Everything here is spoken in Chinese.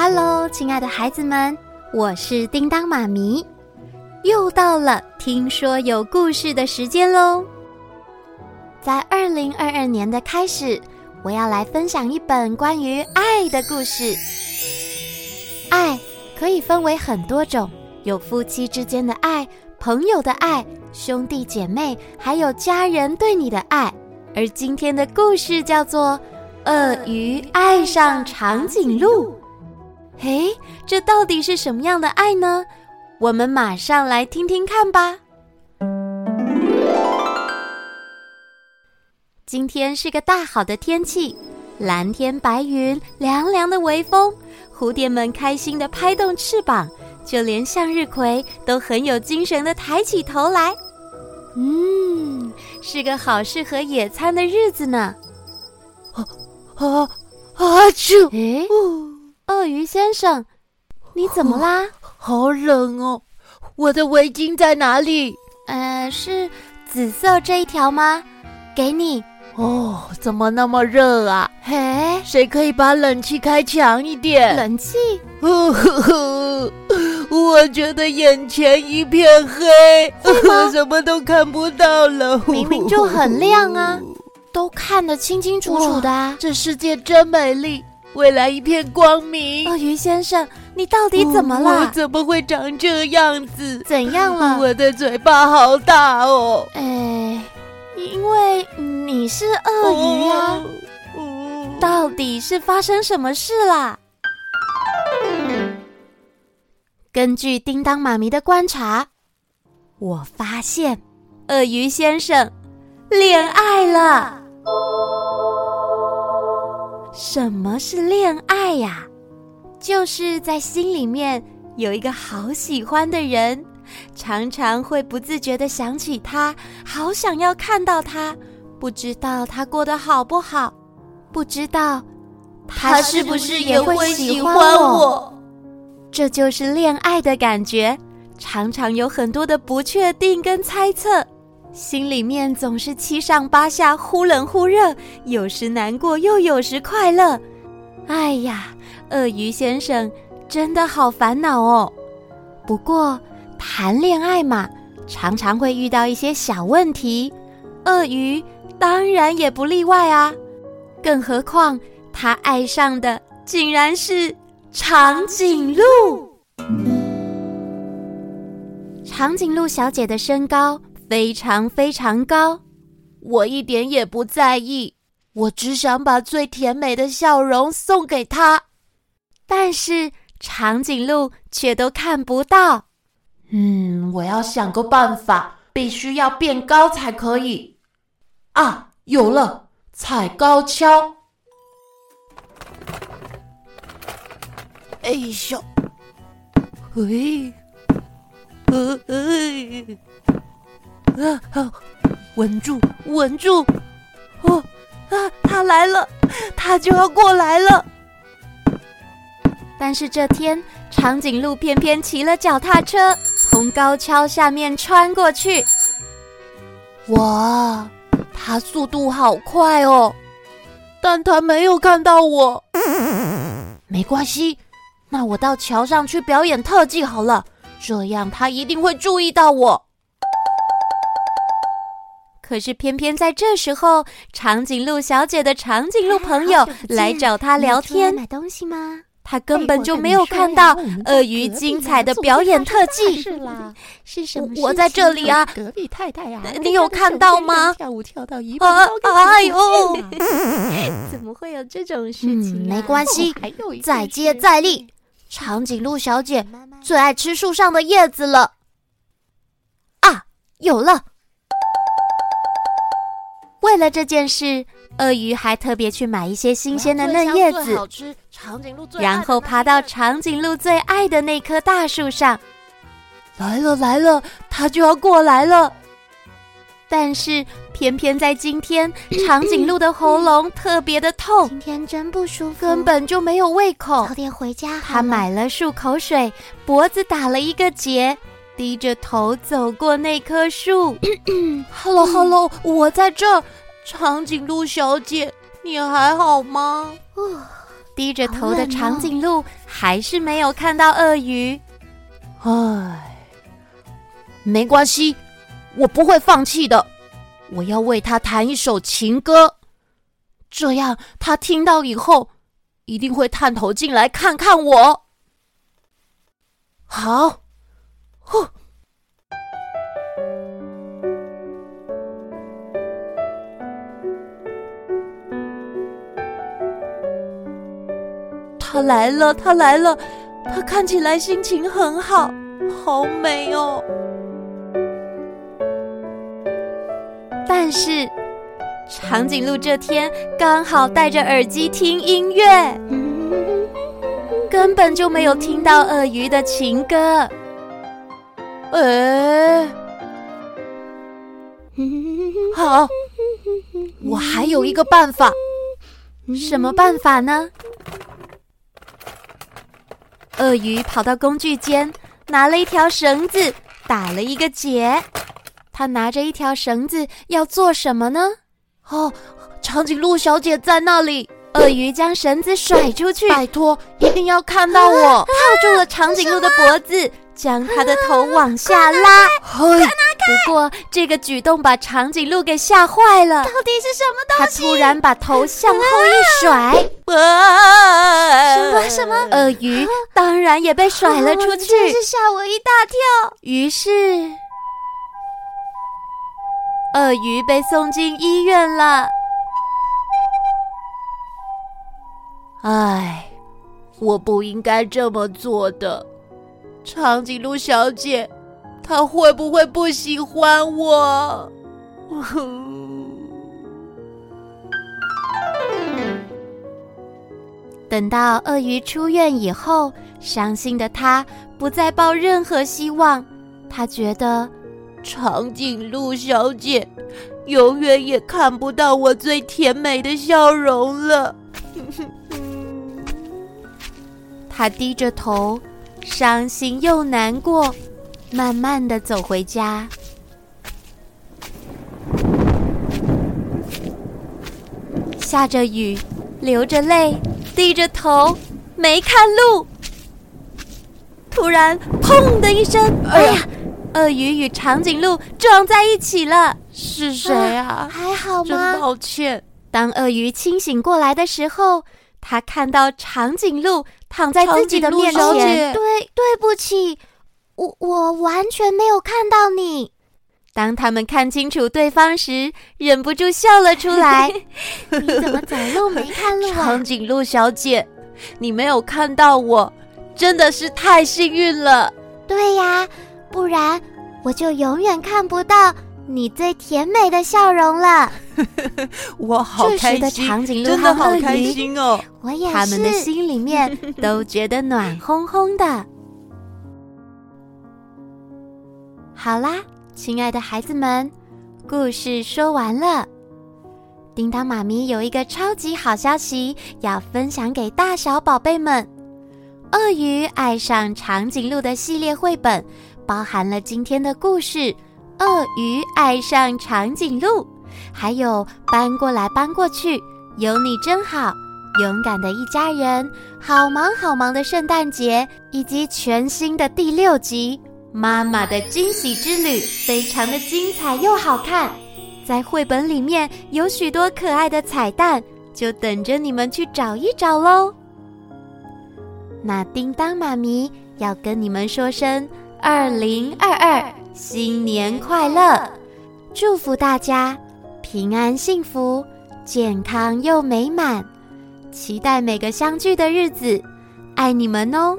Hello，亲爱的孩子们，我是叮当妈咪，又到了听说有故事的时间喽。在二零二二年的开始，我要来分享一本关于爱的故事。爱可以分为很多种，有夫妻之间的爱、朋友的爱、兄弟姐妹，还有家人对你的爱。而今天的故事叫做《鳄鱼爱上长颈鹿》。嘿，这到底是什么样的爱呢？我们马上来听听看吧。今天是个大好的天气，蓝天白云，凉凉的微风，蝴蝶们开心地拍动翅膀，就连向日葵都很有精神地抬起头来。嗯，是个好适合野餐的日子呢。啊啊啊！啾！诶，鳄鱼先生，你怎么啦？好冷哦！我的围巾在哪里？呃，是紫色这一条吗？给你。哦，怎么那么热啊？嘿，谁可以把冷气开强一点？冷气？呵呵呵，我觉得眼前一片黑，我什么都看不到了。明明就很亮啊，都看得清清楚楚的啊！这世界真美丽，未来一片光明。鳄鱼先生，你到底怎么了？我怎么会长这样子？怎样了？我的嘴巴好大哦。哎。因为你是鳄鱼呀、到底是发生什么事啦？根据叮当妈咪的观察，我发现鳄鱼先生恋爱了。什么是恋爱呀？就是在心里面有一个好喜欢的人。常常会不自觉的想起他，好想要看到他，不知道他过得好不好，不知道他是不是也会喜欢我。这就是恋爱的感觉，常常有很多的不确定跟猜测，心里面总是七上八下，忽冷忽热，有时难过又有时快乐。哎呀，鳄鱼先生真的好烦恼哦。不过。谈恋爱嘛，常常会遇到一些小问题，鳄鱼当然也不例外啊。更何况他爱上的竟然是长颈鹿。长颈鹿小姐的身高非常非常高，我一点也不在意，我只想把最甜美的笑容送给他。但是长颈鹿却都看不到。嗯，我要想个办法，必须要变高才可以。啊，有了，踩高跷。哎呦，嘿，呃，呃，啊，稳住，稳住。哦，啊，他来了，他就要过来了。但是这天，长颈鹿偏偏骑了脚踏车。从高跷下面穿过去，哇，它速度好快哦！但它没有看到我，没关系，那我到桥上去表演特技好了，这样它一定会注意到我。可是偏偏在这时候，长颈鹿小姐的长颈鹿朋友来找她聊天，买东西吗？他根本就没有看到鳄鱼精彩的表演特技。是啦，是什么？我在这里啊，隔壁太太呀，你有看到吗？跳舞跳到一半，哎呦，怎么会有这种事情？没关系，再接再厉。长颈鹿小姐最爱吃树上的叶子了。啊，有了！为了这件事，鳄鱼还特别去买一些新鲜的嫩叶子。然后爬到长颈鹿最爱的那棵大树上，来了来了，它就要过来了。但是偏偏在今天，长颈鹿的喉咙特别的痛，今天真不舒服，根本就没有胃口。早点回家。他买了漱口水，脖子打了一个结，低着头走过那棵树。Hello，Hello，我在这儿，长颈鹿小姐，你还好吗？低着头的长颈鹿还是没有看到鳄鱼。唉，没关系，我不会放弃的。我要为他弹一首情歌，这样他听到以后一定会探头进来看看我。好，呼。他来了，他来了，他看起来心情很好，好美哦。但是，长颈鹿这天刚好戴着耳机听音乐，根本就没有听到鳄鱼的情歌。哎，好，我还有一个办法，什么办法呢？鳄鱼跑到工具间，拿了一条绳子，打了一个结。他拿着一条绳子要做什么呢？哦，长颈鹿小姐在那里。鳄鱼将绳子甩出去，拜托，一定要看到我！套住了长颈鹿的脖子，将他的头往下拉。不过这个举动把长颈鹿给吓坏了。到底是什么东西？它突然把头向后一甩，啊、什么什么？鳄鱼当然也被甩了出去，真是吓我一大跳。于是，鳄鱼被送进医院了。唉，我不应该这么做的，长颈鹿小姐。她会不会不喜欢我？等到鳄鱼出院以后，伤心的他不再抱任何希望。他觉得长颈鹿小姐永远也看不到我最甜美的笑容了。他低着头，伤心又难过。慢慢的走回家，下着雨，流着泪，低着头，没看路。突然，砰的一声，哎呀！鳄鱼与长颈鹿撞在一起了。是谁啊？还好吗？真抱歉。当鳄鱼清醒过来的时候，他看到长颈鹿躺在自己的面前。对，对不起。我我完全没有看到你。当他们看清楚对方时，忍不住笑了出来。你怎么走路没看路啊？长颈鹿小姐，你没有看到我，真的是太幸运了。对呀，不然我就永远看不到你最甜美的笑容了。我好开心，的长颈鹿真的好开心哦！我也是，他们的心里面都觉得暖烘烘的。好啦，亲爱的孩子们，故事说完了。叮当妈咪有一个超级好消息要分享给大小宝贝们：《鳄鱼爱上长颈鹿》的系列绘本，包含了今天的故事《鳄鱼爱上长颈鹿》，还有搬过来搬过去，有你真好，勇敢的一家人，好忙好忙的圣诞节，以及全新的第六集。妈妈的惊喜之旅非常的精彩又好看，在绘本里面有许多可爱的彩蛋，就等着你们去找一找喽。那叮当妈咪要跟你们说声二零二二新年快乐，祝福大家平安幸福、健康又美满，期待每个相聚的日子，爱你们哦。